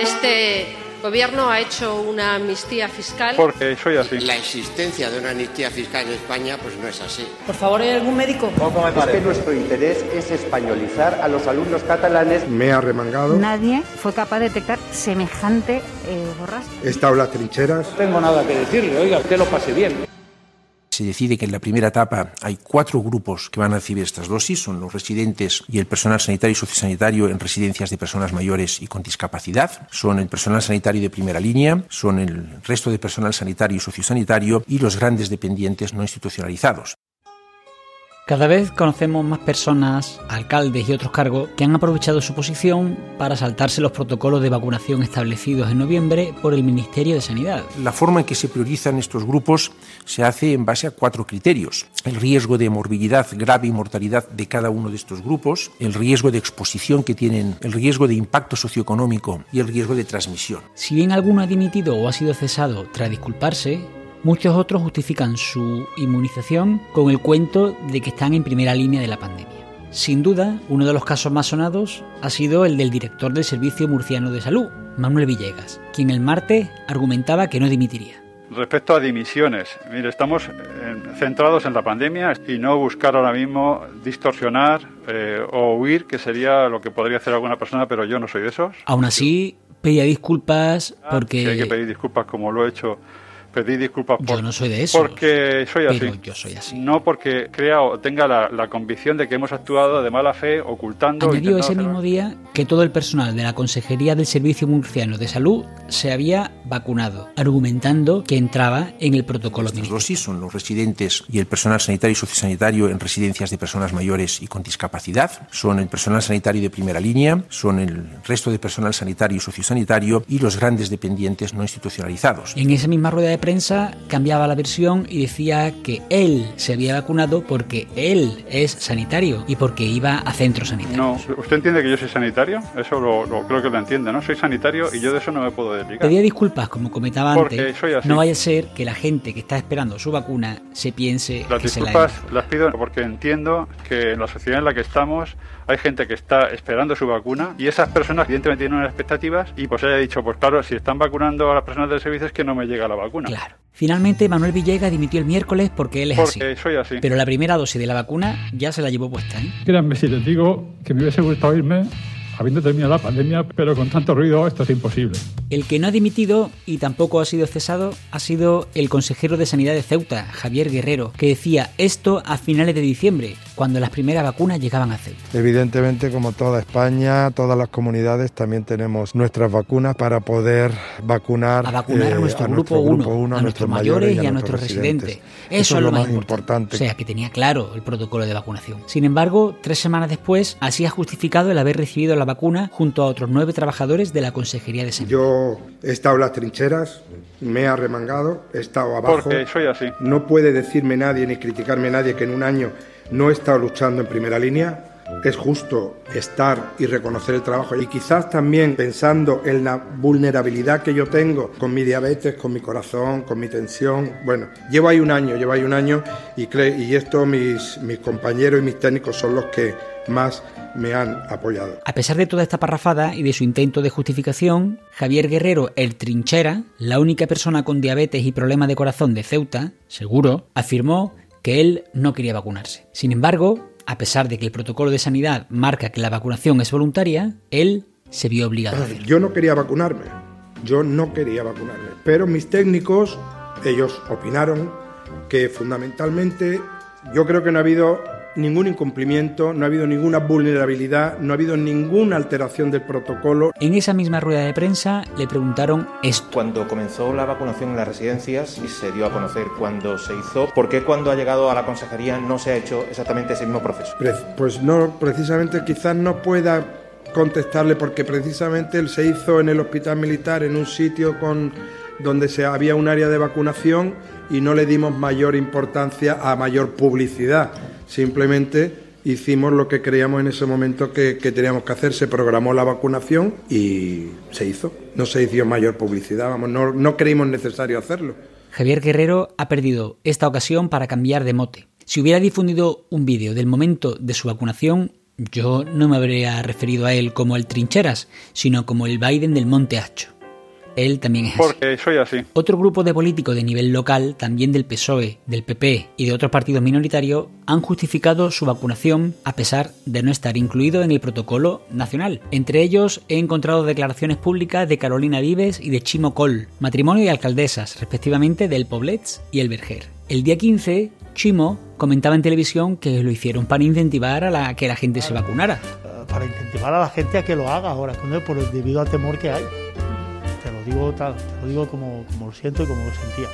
Este gobierno ha hecho una amnistía fiscal. Porque soy así. La existencia de una amnistía fiscal en España pues no es así. Por favor, ¿hay algún médico? Es que nuestro interés es españolizar a los alumnos catalanes. Me he arremangado. Nadie fue capaz de detectar semejante eh, borrasca. He estado en las trincheras. No tengo nada que decirle, oiga, que lo pase bien se decide que en la primera etapa hay cuatro grupos que van a recibir estas dosis, son los residentes y el personal sanitario y sociosanitario en residencias de personas mayores y con discapacidad, son el personal sanitario de primera línea, son el resto de personal sanitario y sociosanitario y los grandes dependientes no institucionalizados. Cada vez conocemos más personas, alcaldes y otros cargos que han aprovechado su posición para saltarse los protocolos de vacunación establecidos en noviembre por el Ministerio de Sanidad. La forma en que se priorizan estos grupos se hace en base a cuatro criterios. El riesgo de morbilidad grave y mortalidad de cada uno de estos grupos, el riesgo de exposición que tienen, el riesgo de impacto socioeconómico y el riesgo de transmisión. Si bien alguno ha dimitido o ha sido cesado tras disculparse, Muchos otros justifican su inmunización con el cuento de que están en primera línea de la pandemia. Sin duda, uno de los casos más sonados ha sido el del director del Servicio Murciano de Salud, Manuel Villegas, quien el martes argumentaba que no dimitiría. Respecto a dimisiones, mire, estamos centrados en la pandemia y no buscar ahora mismo distorsionar eh, o huir, que sería lo que podría hacer alguna persona, pero yo no soy de esos. Aún así, pedía disculpas Ah, porque... sí, hay que pedir disculpas como lo he hecho pedir disculpas por, yo no soy de eso porque soy así. pero yo soy así. No porque crea o tenga la, la, convicción de que hemos actuado de mala fe ocultando añadió ese mismo día que todo el personal de la consejería del servicio murciano de salud se había vacunado argumentando que entraba en el protocolo Estas dosis son los residentes y el personal sanitario y sociosanitario en residencias de personas mayores y con discapacidad son el personal sanitario de primera línea son el resto de personal sanitario y sociosanitario y los grandes dependientes no institucionalizados. En esa misma rueda de prensa cambiaba la versión y decía que él se había vacunado porque él es sanitario y porque iba a centro sanitario. No, ¿usted entiende que yo soy sanitario? Eso lo, lo creo que lo entiende, ¿no? Soy sanitario y yo de eso no me puedo desligar. Pedía disculpas, como comentaba porque antes. Soy así. No vaya a ser que la gente que está esperando su vacuna se piense las que disculpas se la las pido porque entiendo que en la sociedad en la que estamos hay gente que está esperando su vacuna y esas personas evidentemente tienen unas expectativas y pues haya dicho, pues claro, si están vacunando a las personas del servicio es que no me llega la vacuna. Claro. Finalmente, Manuel Villegas dimitió el miércoles porque él es porque así. soy así. Pero la primera dosis de la vacuna ya se la llevó puesta. ¿eh? Créanme si les digo que me hubiese gustado irme habiendo terminado la pandemia, pero con tanto ruido esto es imposible. El que no ha dimitido y tampoco ha sido cesado ha sido el consejero de Sanidad de Ceuta, Javier Guerrero, que decía esto a finales de diciembre, cuando las primeras vacunas llegaban a Ceuta. Evidentemente, como toda España, todas las comunidades también tenemos nuestras vacunas para poder vacunar a vacunar eh, a nuestro, a grupo 1, uno, a, a, nuestros mayores y a, nuestros residentes. residentes. Eso, Eso, es lo más importante. importante. O sea, que tenía claro el protocolo de vacunación. Sin embargo, tres semanas después, así ha justificado el haber recibido la vacuna junto a otros nueve trabajadores de la Consejería de Sanidad. Yo he estado en las trincheras, me he arremangado, he estado abajo. Porque soy así. No puede decirme nadie ni criticarme nadie que en un año no he estado luchando en primera línea. Es justo estar y reconocer el trabajo y quizás también pensando en la vulnerabilidad que yo tengo con mi diabetes, con mi corazón, con mi tensión. Bueno, llevo ahí un año, llevo ahí un año y, y esto mis, mis compañeros y mis técnicos son los que más me han apoyado. A pesar de toda esta parrafada y de su intento de justificación, Javier Guerrero, el trinchera, la única persona con diabetes y problemas de corazón de Ceuta, seguro, afirmó que él no quería vacunarse. Sin embargo, a pesar de que el protocolo de sanidad marca que la vacunación es voluntaria, él se vio obligado a hacerlo. Yo no quería vacunarme, yo no quería vacunarme, pero mis técnicos, ellos opinaron que fundamentalmente yo creo que no ha habido ningún incumplimiento, no ha habido ninguna vulnerabilidad, no ha habido ninguna alteración del protocolo. En esa misma rueda de prensa le preguntaron esto. Cuando comenzó la vacunación en las residencias y se dio a conocer cuándo se hizo, ¿por qué cuando ha llegado a la consejería no se ha hecho exactamente ese mismo proceso? Pues no, precisamente quizás no pueda contestarle porque precisamente él se hizo en el hospital militar en un sitio con donde se, había un área de vacunación y no le dimos mayor importancia a mayor publicidad. Simplemente hicimos lo que creíamos en ese momento que, que, teníamos que hacer. Se programó la vacunación y se hizo. No se hizo mayor publicidad, vamos, no, no creímos necesario hacerlo. Javier Guerrero ha perdido esta ocasión para cambiar de mote. Si hubiera difundido un vídeo del momento de su vacunación, Yo no me habría referido a él como el Trincheras, sino como el Biden del Monte Hacho. Él también es así. Porque soy así. Otro grupo de políticos de nivel local, también del PSOE, del PP y de otros partidos minoritarios, han justificado su vacunación a pesar de no estar incluido en el protocolo nacional. Entre ellos he encontrado declaraciones públicas de Carolina Vives y de Chimo Col, matrimonio de alcaldesas, respectivamente del Poblets y el Berger. El día 15, Chimo comentaba en televisión que lo hicieron para incentivar a la, que la gente se vacunara. Para incentivar a la gente a que lo haga ahora, por el debido al temor que hay lo digo tal, lo digo como, como lo siento y como lo sentía.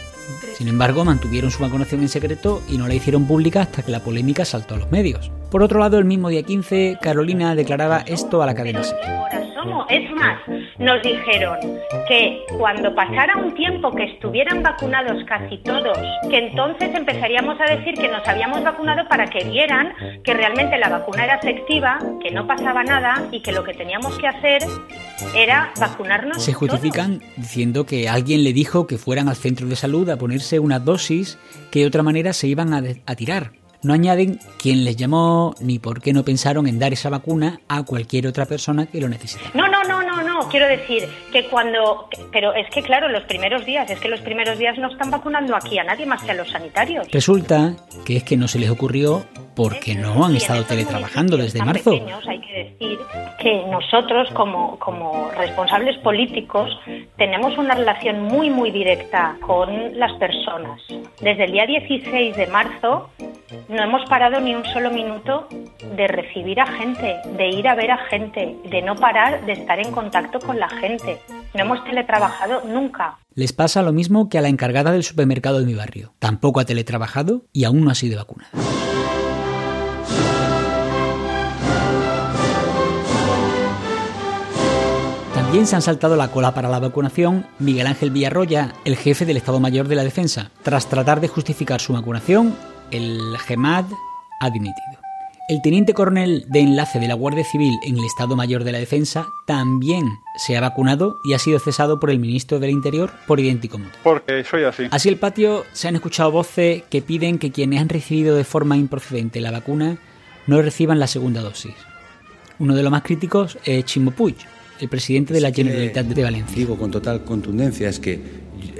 Sin embargo, mantuvieron su vacunación en secreto y no la hicieron pública hasta que la polémica saltó a los medios. Por otro lado, el mismo día 15, Carolina declaraba esto a la cadena Es más, nos dijeron que cuando pasara un tiempo que estuvieran vacunados casi todos, que entonces empezaríamos a decir que nos habíamos vacunado para que vieran que realmente la vacuna era efectiva, que no pasaba nada y que lo que teníamos que hacer era vacunarnos. Se justifican diciendo que alguien le dijo que fueran al centro de salud a ponerse una dosis que de otra manera se iban a, a tirar. No añaden quién les llamó ni por qué no pensaron en dar esa vacuna a cualquier otra persona que lo necesite. No, no, no, no. Quiero decir que cuando. Pero es que, claro, los primeros días, es que los primeros días no están vacunando aquí a nadie más que a los sanitarios. Resulta que es que no se les ocurrió porque no han estado teletrabajando desde marzo. hay que decir que nosotros, como, como responsables políticos, tenemos una relación muy, muy directa con las personas. Desde el día 16 de marzo no hemos parado ni un solo minuto de recibir a gente, de ir a ver a gente, de no parar de estar en contacto con la gente. No hemos teletrabajado nunca. Les pasa lo mismo que a la encargada del supermercado de mi barrio. Tampoco ha teletrabajado y aún no ha sido vacunada. También se han saltado la cola para la vacunación Miguel Ángel Villarroya, el jefe del Estado Mayor de la Defensa. Tras tratar de justificar su vacunación, el GEMAD ha dimitido. El teniente coronel de enlace de la Guardia Civil en el Estado Mayor de la Defensa también se ha vacunado y ha sido cesado por el ministro del Interior por idéntico motivo. Porque soy así. Así el patio se han escuchado voces que piden que quienes han recibido de forma improcedente la vacuna no reciban la segunda dosis. Uno de los más críticos es Chimo Puig, el presidente de la Generalitat de Valencia. Digo con total contundencia es que,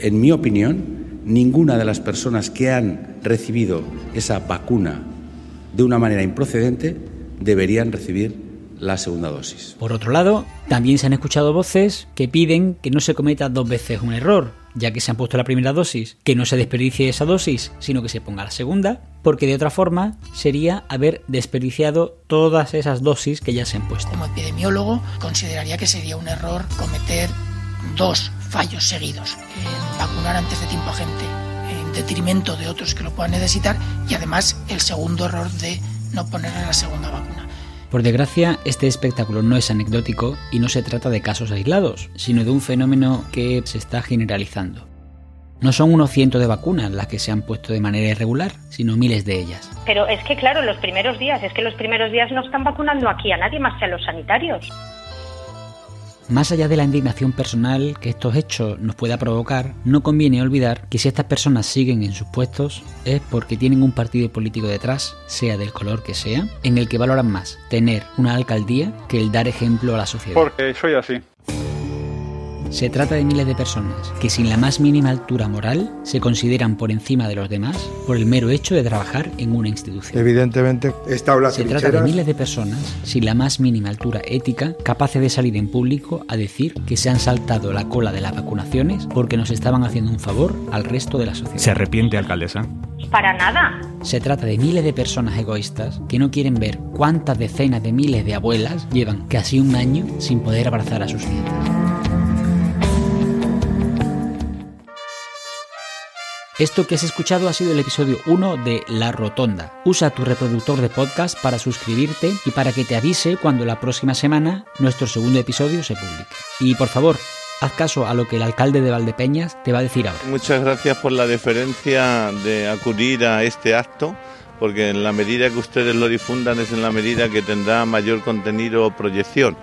en mi opinión, ninguna de las personas que han recibido esa vacuna de una manera improcedente deberían recibir la segunda dosis. Por otro lado, también se han escuchado voces que piden que no se cometa dos veces un error, ya que se han puesto la primera dosis, que no se desperdicie esa dosis, sino que se ponga la segunda, porque de otra forma sería haber desperdiciado todas esas dosis que ya se han puesto. Como epidemiólogo, consideraría que sería un error cometer dos fallos seguidos. vacunar antes de tiempo a gente en detrimento de otros que lo puedan necesitar y además el segundo error de no ponerle la segunda vacuna. Por desgracia, este espectáculo no es anecdótico y no se trata de casos aislados, sino de un fenómeno que se está generalizando. No son unos cientos de vacunas las que se han puesto de manera irregular, sino miles de ellas. Pero es que, claro, los primeros días, es que los primeros días no están vacunando aquí a nadie más que a los sanitarios. Más allá de la indignación personal que estos hechos nos pueda provocar, no conviene olvidar que si estas personas siguen en sus puestos es porque tienen un partido político detrás, sea del color que sea, en el que valoran más tener una alcaldía que el dar ejemplo a la sociedad. Porque soy así. Se trata de miles de personas que sin la más mínima altura moral se consideran por encima de los demás por el mero hecho de trabajar en una institución. Evidentemente, esta habla Se trata de miles de personas sin la más mínima altura ética capaces de salir en público a decir que se han saltado la cola de las vacunaciones porque nos estaban haciendo un favor al resto de la sociedad. ¿Se arrepiente, alcaldesa? Para nada. Se trata de miles de personas egoístas que no quieren ver cuántas decenas de miles de abuelas llevan casi un año sin poder abrazar a sus nietas. Esto que has escuchado ha sido el episodio 1 de La Rotonda. Usa tu reproductor de podcast para suscribirte y para que te avise cuando la próxima semana nuestro segundo episodio se publique. Y por favor, haz caso a lo que el alcalde de Valdepeñas te va a decir ahora. Muchas gracias por la deferencia de acudir a este acto, porque en la medida que ustedes lo difundan es en la medida que tendrá mayor contenido o proyección.